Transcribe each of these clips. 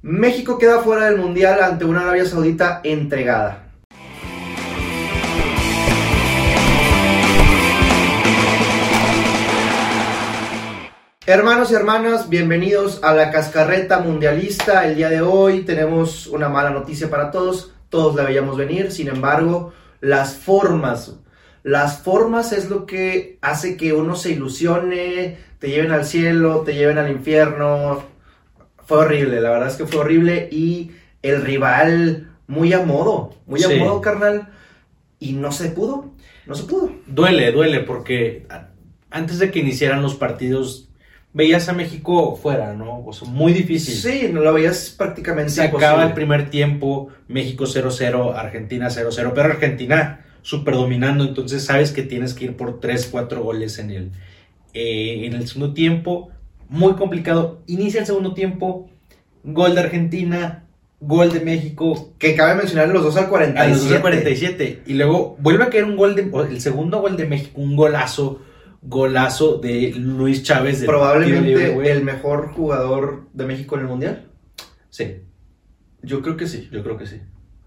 México queda fuera del Mundial ante una Arabia Saudita entregada. Hermanos y hermanas, bienvenidos a la cascarreta mundialista. El día de hoy tenemos una mala noticia para todos. Todos la veíamos venir, sin embargo, las formas. Las formas es lo que hace que uno se ilusione, te lleven al cielo, te lleven al infierno. Fue horrible, la verdad es que fue horrible y el rival muy a modo, muy a Sí. modo, carnal. Y no se pudo, no se pudo. Duele, duele, porque antes de que iniciaran los partidos, veías a México fuera, ¿no? O sea, muy difícil. Sí, no lo veías prácticamente Se imposible. acaba el primer tiempo, México 0-0, Argentina 0-0, pero Argentina súper dominando, entonces sabes que tienes que ir por 3-4 goles en el, eh, en el segundo tiempo. Muy complicado. Inicia el segundo tiempo, gol de Argentina, gol de México, Que cabe mencionar los dos al a 47. los 12 47. Y luego vuelve a caer un gol de. El segundo gol de México, un golazo. Golazo de Luis Chávez. Probablemente libre, el mejor jugador de México en el Mundial. Sí, Yo creo que sí. yo creo que sí.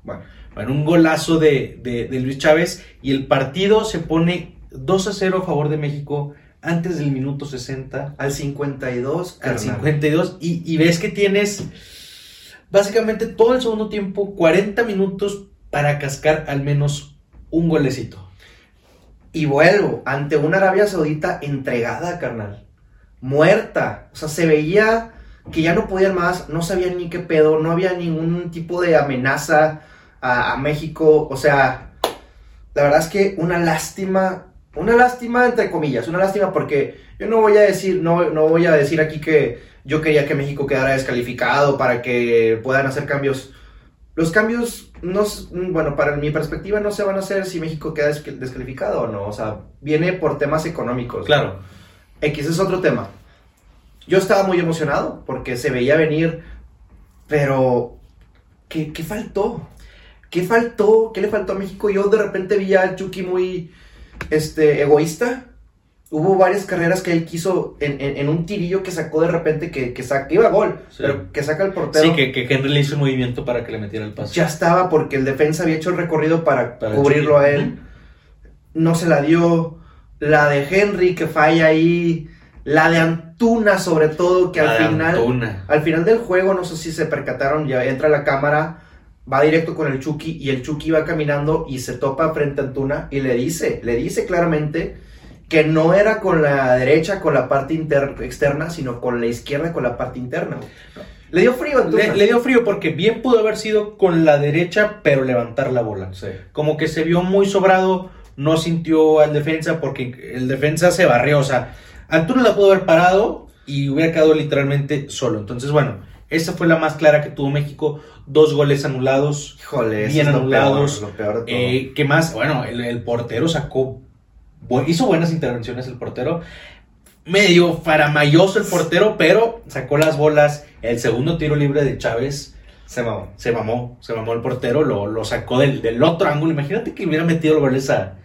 Bueno, Bueno, un golazo de, de- de Luis Chávez. Y el partido se pone 2 a 0 a favor de México antes del minuto 60. al 52, Al carnal. 52. Y, y ves que tienes básicamente todo el segundo tiempo, 40 minutos para cascar al menos un golecito. Y vuelvo, ante una Arabia Saudita entregada, carnal. Muerta. O sea, se veía que ya no podían más, no sabían ni qué pedo, no había ningún tipo de amenaza a, a México. O sea, la verdad es que una lástima, una lástima entre comillas, una lástima porque yo no voy a decir, no, no voy a decir aquí que yo quería que México quedara descalificado para que puedan hacer cambios. Los cambios, no, bueno, para mi perspectiva no se van a hacer si México queda desc- descalificado o no. O sea, viene por temas económicos. Claro. X es otro tema. Yo estaba muy emocionado porque se veía venir, pero ¿qué, qué faltó? ¿Qué faltó? ¿Qué le faltó a México? Yo de repente vi a Chucky muy este, egoísta. Hubo varias carreras que él quiso en, en- en un tirillo que sacó de repente que, que, sa- que iba a gol, Sí. pero que saca el portero. Sí, que, que Henry le hizo un movimiento para que le metiera el pase. Ya estaba porque el defensa había hecho el recorrido para, Para cubrirlo a él. No se la dio. La de Henry que falla ahí. La de Antuna sobre todo que La al final... Antuna. Al final del juego, no sé si se percataron, ya entra la cámara, va directo con el Chucky y el Chucky va caminando y se topa frente a Antuna y le dice, le dice claramente que no era con la derecha, con la parte inter- externa, sino con la izquierda, con la parte interna. Le dio frío a Antuna. Le, le dio frío porque bien pudo haber sido con la derecha, pero levantar la bola. Sí. Como que se vio muy sobrado, no sintió al defensa porque el defensa se barrió. O sea, Antuna la pudo haber parado y hubiera quedado literalmente solo. Entonces, bueno, esa fue la más clara que tuvo México. Dos goles anulados. Híjole, Bien es lo anulados. peor, lo peor de todo. Eh, ¿Qué más? Bueno, el, el portero sacó. Hizo buenas intervenciones el portero. Medio faramayoso el portero, pero sacó las bolas. El segundo tiro libre de Chávez se mamó. se mamó, se mamó el portero, lo, lo sacó del, del otro ángulo. Imagínate que hubiera metido los goles a,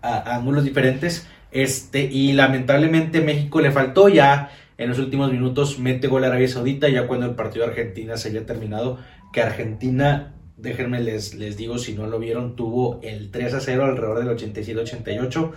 a- a ángulos diferentes. Este, y lamentablemente México le faltó ya en los últimos minutos, mete gol a Arabia Saudita, ya cuando el partido de Argentina se había terminado, que Argentina, déjenme les, les digo, si no lo vieron, tuvo el 3 a 0 alrededor del 87-88.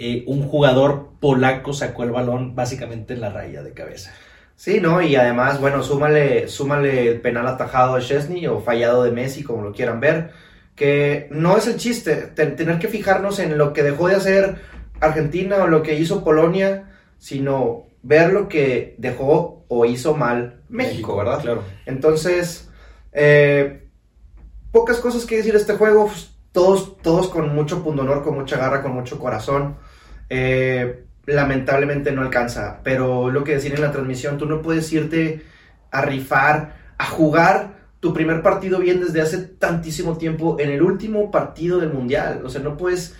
Eh, un jugador polaco sacó el balón básicamente en la raya de cabeza. Sí, ¿no? Y además, bueno, súmale, súmale el penal atajado de Chesney o fallado de Messi, como lo quieran ver, que no es el chiste, ten- tener que fijarnos en lo que dejó de hacer Argentina o lo que hizo Polonia, sino ver lo que dejó o hizo mal México, ¿verdad? Claro. Entonces, eh, pocas cosas que decir de este juego, pues, todos, todos con mucho pundonor, con mucha garra, con mucho corazón. Eh, lamentablemente no alcanza, pero lo que decir en la transmisión, tú no puedes irte a rifar, a jugar tu primer partido bien desde hace tantísimo tiempo en el último partido del mundial. O sea, no puedes.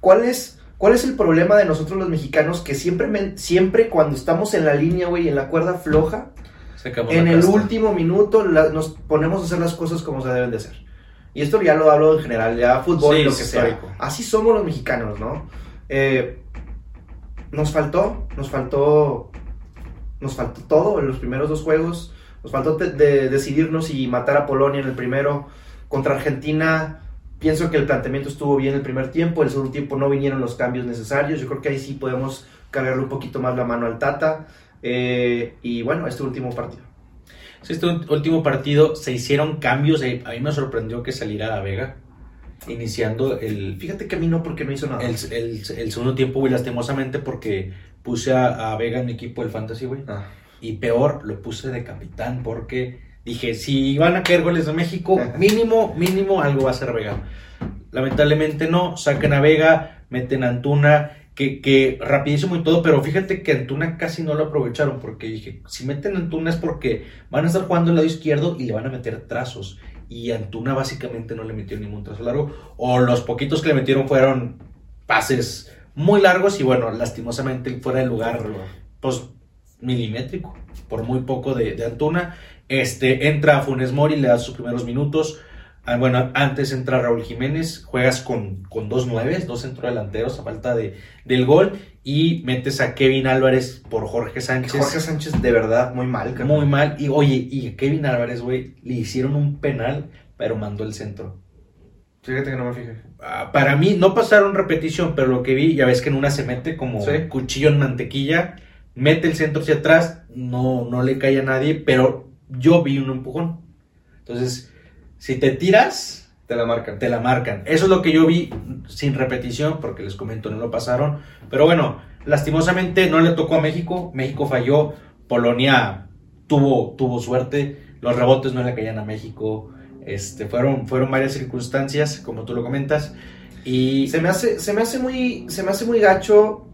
¿Cuál es, cuál es el problema de nosotros los mexicanos que siempre, siempre cuando estamos en la línea, güey, en la cuerda floja, en el casta. último minuto la- nos ponemos a hacer las cosas como se deben de hacer. Y esto ya lo hablo en general, ya fútbol Sí, y lo que sea. Así somos los mexicanos, ¿no? Eh, nos faltó, nos faltó, nos faltó todo en los primeros dos juegos. Nos faltó de, de decidirnos y matar a Polonia en el primero. Contra Argentina, pienso que el planteamiento estuvo bien el primer tiempo. El segundo tiempo no vinieron los cambios necesarios. Yo creo que ahí sí podemos cargarle un poquito más la mano al Tata. Eh, y bueno, este último partido. Sí, este último partido se hicieron cambios. eh, A mí me sorprendió que saliera Vega iniciando el, Fíjate que a mí no, porque no hizo nada. el, el- el segundo tiempo, güey, lastimosamente porque puse a, a Vega en mi equipo del Fantasy, güey. Ah. Y peor, lo puse de capitán porque dije, si van a caer goles de México, mínimo, mínimo algo va a ser Vega. Lamentablemente no, sacan a Vega, meten a Antuna, que, que rapidísimo y todo, pero fíjate que Antuna casi no lo aprovecharon porque dije, si meten a Antuna es porque van a estar jugando el lado izquierdo y le van a meter trazos. Y Antuna básicamente no le metió ningún trazo largo, o los poquitos que le metieron fueron pases muy largos y bueno, lastimosamente fuera de lugar pues milimétrico, por muy poco de, de Antuna. Este, entra Funes Mori, le da sus primeros minutos. Ah, bueno, antes entra Raúl Jiménez, juegas con, con dos nueves, dos centrodelanteros a falta de, del gol y metes a Kevin Álvarez por Jorge Sánchez. Jorge Sánchez, de verdad, muy mal. Muy mal. Y oye, y Kevin Álvarez, güey, le hicieron un penal, pero mandó el centro. Fíjate que no me fijé. Ah, para mí no pasaron repetición, pero lo que vi, ya ves que en una se mete como Sí. cuchillo en mantequilla, mete el centro hacia atrás, no, no le cae a nadie, pero yo vi un empujón. Entonces, si te tiras, Te la marcan. te la marcan. Eso es lo que yo vi sin repetición, porque les comento, no lo pasaron. Pero bueno, lastimosamente no le tocó a México. México falló. Polonia tuvo, tuvo suerte. Los rebotes no le caían a México. Este, fueron, fueron varias circunstancias, como tú lo comentas. Y Se me hace, se me hace muy, se me hace muy gacho.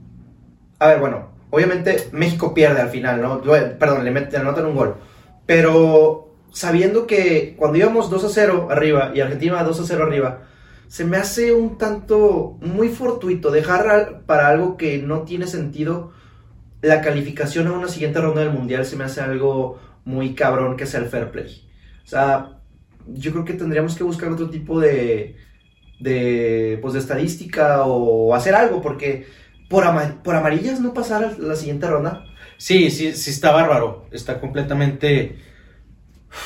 A ver, bueno, obviamente México pierde al final, ¿no? Perdón, le meten, anotan un gol. Pero sabiendo que cuando íbamos 2 a 0 arriba y Argentina iba 2 a 0 arriba, se me hace un tanto muy fortuito dejar para algo que no tiene sentido la calificación a una siguiente ronda del mundial. Se me hace algo muy cabrón que sea el fair play. O sea, yo creo que tendríamos que buscar otro tipo de, de, pues, de estadística o hacer algo, porque por, por amarillas no pasar a la siguiente ronda. Sí, sí, sí está bárbaro. Está completamente...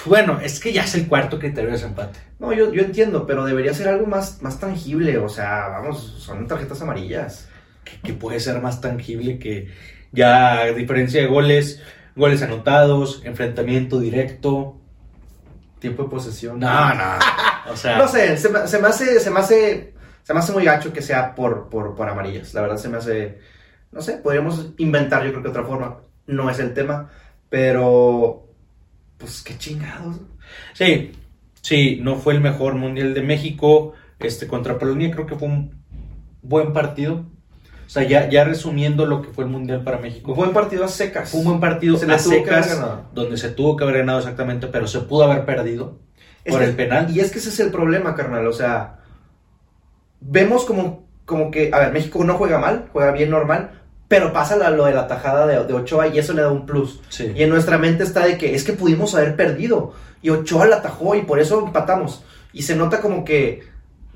Bueno, es que ya es el cuarto criterio de desempate. No, yo, yo entiendo, pero debería ser algo más, más tangible, o sea, vamos, son tarjetas amarillas. que, que puede ser más tangible que ya a diferencia de goles, goles anotados, enfrentamiento directo. Tiempo de posesión. No, no. O sea, No sé, se me, se me hace, se me hace, se me hace muy gacho que sea por, por, por amarillas. La verdad se me hace, no sé, podríamos inventar yo creo que otra forma. No es el tema, pero, pues qué chingados. sí, sí, no fue el mejor mundial de México. Este contra Polonia creo que fue un buen partido. O sea, ya, ya resumiendo lo que fue el mundial para México. Un partido a secas. Fue un buen partido Se a secas, donde se tuvo que haber ganado exactamente, pero se pudo haber perdido Es por que- el penal. Y es que ese es el problema, carnal. O sea, vemos como, como que, a ver, México no juega mal, juega bien normal, pero pasa la- lo de la tajada de, de Ochoa y eso le da un plus. Sí. Y en nuestra mente está de que es que pudimos haber perdido y Ochoa la atajó y por eso empatamos. Y se nota como que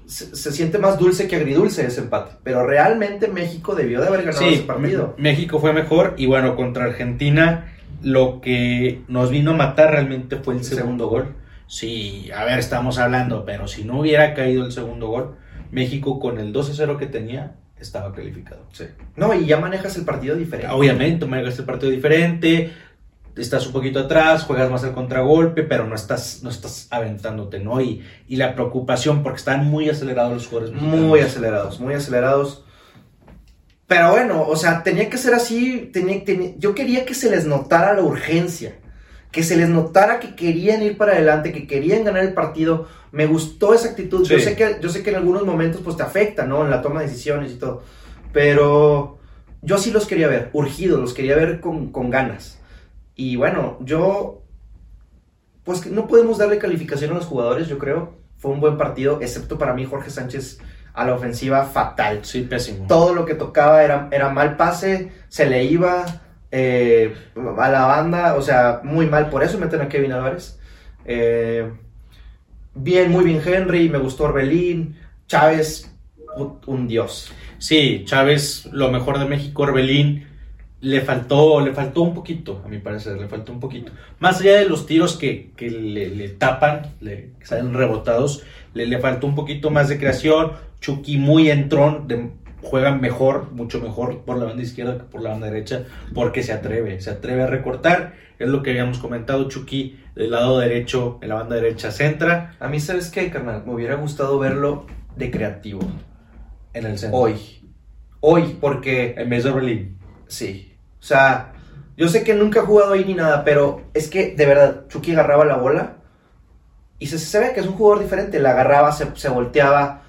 se, se siente más dulce que agridulce ese empate. Pero realmente México debió de haber ganado Sí, ese partido. México fue mejor y bueno, contra Argentina lo que nos vino a matar realmente fue el El segundo segundo gol. Sí, a ver, estamos hablando, pero si no hubiera caído el segundo gol, México con el 12-0 que tenía estaba calificado. Sí. No, y ya manejas el partido diferente. Obviamente, manejas el partido diferente, estás un poquito atrás, juegas más el contragolpe, pero no estás, no estás aventándote, ¿no? Y, y la preocupación, porque están muy acelerados los jugadores mexicanos. Muy acelerados, muy acelerados. Pero bueno, o sea, tenía que ser así. tenía- tenía- yo quería que se les notara la urgencia. Que se les notara que querían ir para adelante, que querían ganar el partido. Me gustó esa actitud. Yo, sé que, yo sé que en algunos momentos pues te afecta, ¿no? En la toma de decisiones y todo. Pero yo sí los quería ver, urgidos, los quería ver con, con ganas. Y bueno, yo... Pues no podemos darle calificación a los jugadores, yo creo. Fue un buen partido, excepto para mí Jorge Sánchez a la ofensiva fatal. Sí, pésimo. Todo lo que tocaba era, era mal pase, se le iba eh, a la banda, o sea, muy mal. Por eso meten a Kevin Álvarez. Eh, bien, muy bien Henry, me gustó Orbelín, Chávez, un, dios. Sí, Chávez, lo mejor de México, Orbelín, le faltó, le faltó un poquito, a mi parecer, le faltó un poquito. Más allá de los tiros que, que le, le tapan, le que salen rebotados, le, le faltó un poquito más de creación. Chucky muy entrón, de, juega mejor, mucho mejor por la banda izquierda que por la banda derecha, porque se atreve, se atreve a recortar. Es lo que habíamos comentado, Chucky del lado derecho, en la banda derecha centra. A mí, ¿sabes qué, carnal? Me hubiera gustado verlo de creativo. En el centro. Hoy. Hoy, porque En vez de Berlín. Sí. O sea, yo sé que nunca ha jugado ahí ni nada, pero es que de verdad, Chucky agarraba la bola y se, se ve que es un jugador diferente. La agarraba, se, se volteaba,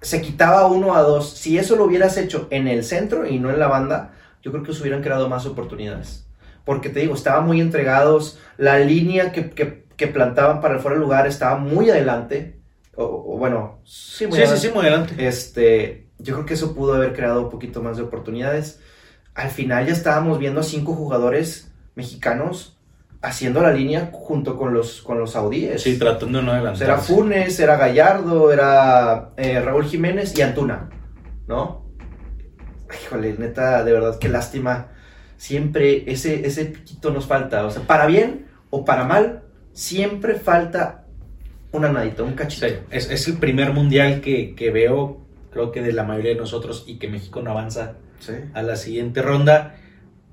se quitaba uno a dos. Si eso lo hubieras hecho en el centro y no en la banda, yo creo que se hubieran creado más oportunidades. Porque te digo, estaban muy entregados. La línea que, que, que plantaban para el fuera de lugar estaba muy adelante. O, o bueno, sí, muy Sí, sí, adelante. sí, muy adelante. Este, yo creo que eso pudo haber creado un poquito más de oportunidades. Al final ya estábamos viendo a cinco jugadores mexicanos haciendo la línea junto con los, con los saudíes. Sí, tratando de no sea, adelantarse. era Funes, era Gallardo, era eh, Raúl Jiménez y Antuna, ¿no? Híjole, neta, de verdad, qué lástima. Siempre ese, ese piquito nos falta. O sea, para bien o para mal, siempre falta una nadita, un cachito. Sí, es, es el primer mundial que, que veo, creo que de la mayoría de nosotros, y que México no avanza Sí. a la siguiente ronda.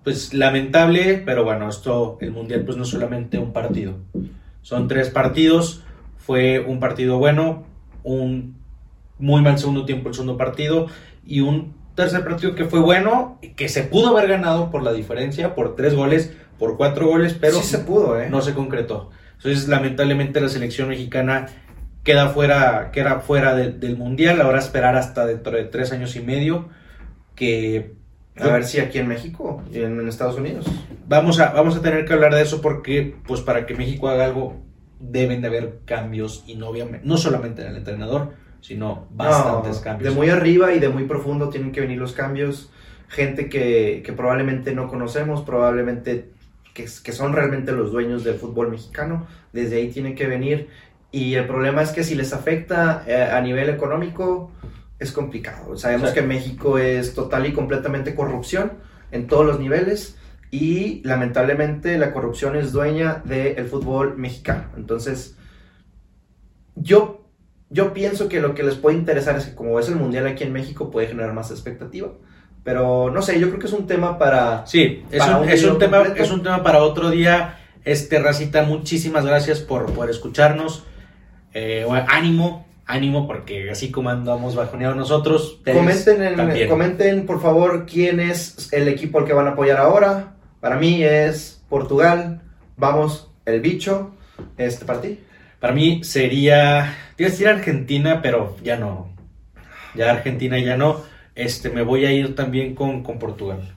Pues lamentable, pero bueno, esto, el mundial, pues no es solamente un partido. Son tres partidos. Fue un partido bueno, un muy mal segundo tiempo el segundo partido y un tercer partido que fue bueno, que se pudo haber ganado por la diferencia, por tres goles, por cuatro goles, pero sí se pudo, ¿eh? no se concretó. Entonces, lamentablemente, la selección mexicana queda fuera, queda fuera de- del mundial. Ahora esperar hasta dentro de tres años y medio que A ver si aquí en México y en, en Estados Unidos. vamos a, vamos a tener que hablar de eso porque, pues, para que México haga algo, deben de haber cambios y no, obviamente, no solamente en el entrenador, sino bastantes No, cambios. De muy arriba y de muy profundo tienen que venir los cambios. Gente que, que probablemente no conocemos, probablemente que, que son realmente los dueños del fútbol mexicano. Desde ahí tiene que venir. Y el problema es que si les afecta eh, a nivel económico, es complicado. Sabemos Sí. que México es total y completamente corrupción en todos los niveles. Y lamentablemente la corrupción es dueña del fútbol mexicano. Entonces, yo yo pienso que lo que les puede interesar es que como es el mundial aquí en México puede generar más expectativa. Pero no sé, yo creo que es un tema para... Sí, es Para un, un es un tema, es un tema para otro día. Este, Racita, muchísimas gracias por, por escucharnos. Eh, ánimo, ánimo, porque así como andamos bajoneados nosotros, Comenten, en- también. comenten, por favor, quién es el equipo al que van a apoyar ahora. Para mí es Portugal. Vamos, el bicho. Este, para ti. Para mí sería, iba a decir Argentina, pero ya no. Ya Argentina ya no. Este, me voy a ir también con, con Portugal.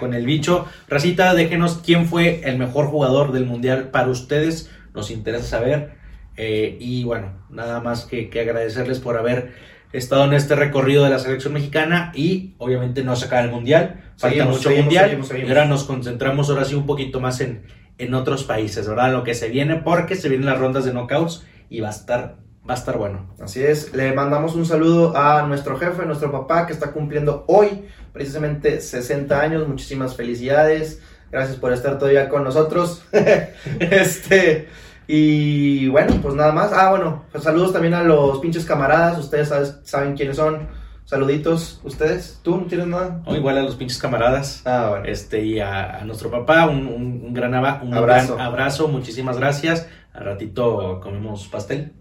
Con el bicho. Racita, déjenos quién fue el mejor jugador del mundial para ustedes. Nos interesa saber. Eh, y bueno, nada más que, que agradecerles por haber estado en este recorrido de la selección mexicana y obviamente no sacar el mundial. Falta Seguimos, mucho seguimos, mundial. seguimos. Y ahora nos concentramos ahora sí un poquito más en, en otros países, ¿verdad? Lo que se viene, porque se vienen las rondas de knockouts y va a estar, va a estar bueno. Así es, le mandamos un saludo a nuestro jefe, nuestro papá, que está cumpliendo hoy precisamente 60 años. Muchísimas felicidades. Gracias por estar todavía con nosotros. este, y bueno, pues nada más. Ah, bueno, pues saludos también a los pinches camaradas. Ustedes sabes- saben quiénes son. Saluditos, ustedes. ¿Tú no tienes nada? ¿no? Igual a los pinches camaradas. Ah, bueno. Este, y a, a nuestro papá, un, un- un gran, un Abrazo. gran abrazo, muchísimas gracias. Al ratito comemos pastel.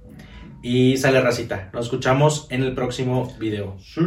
Y sale racita. Nos escuchamos en el próximo video. Sí.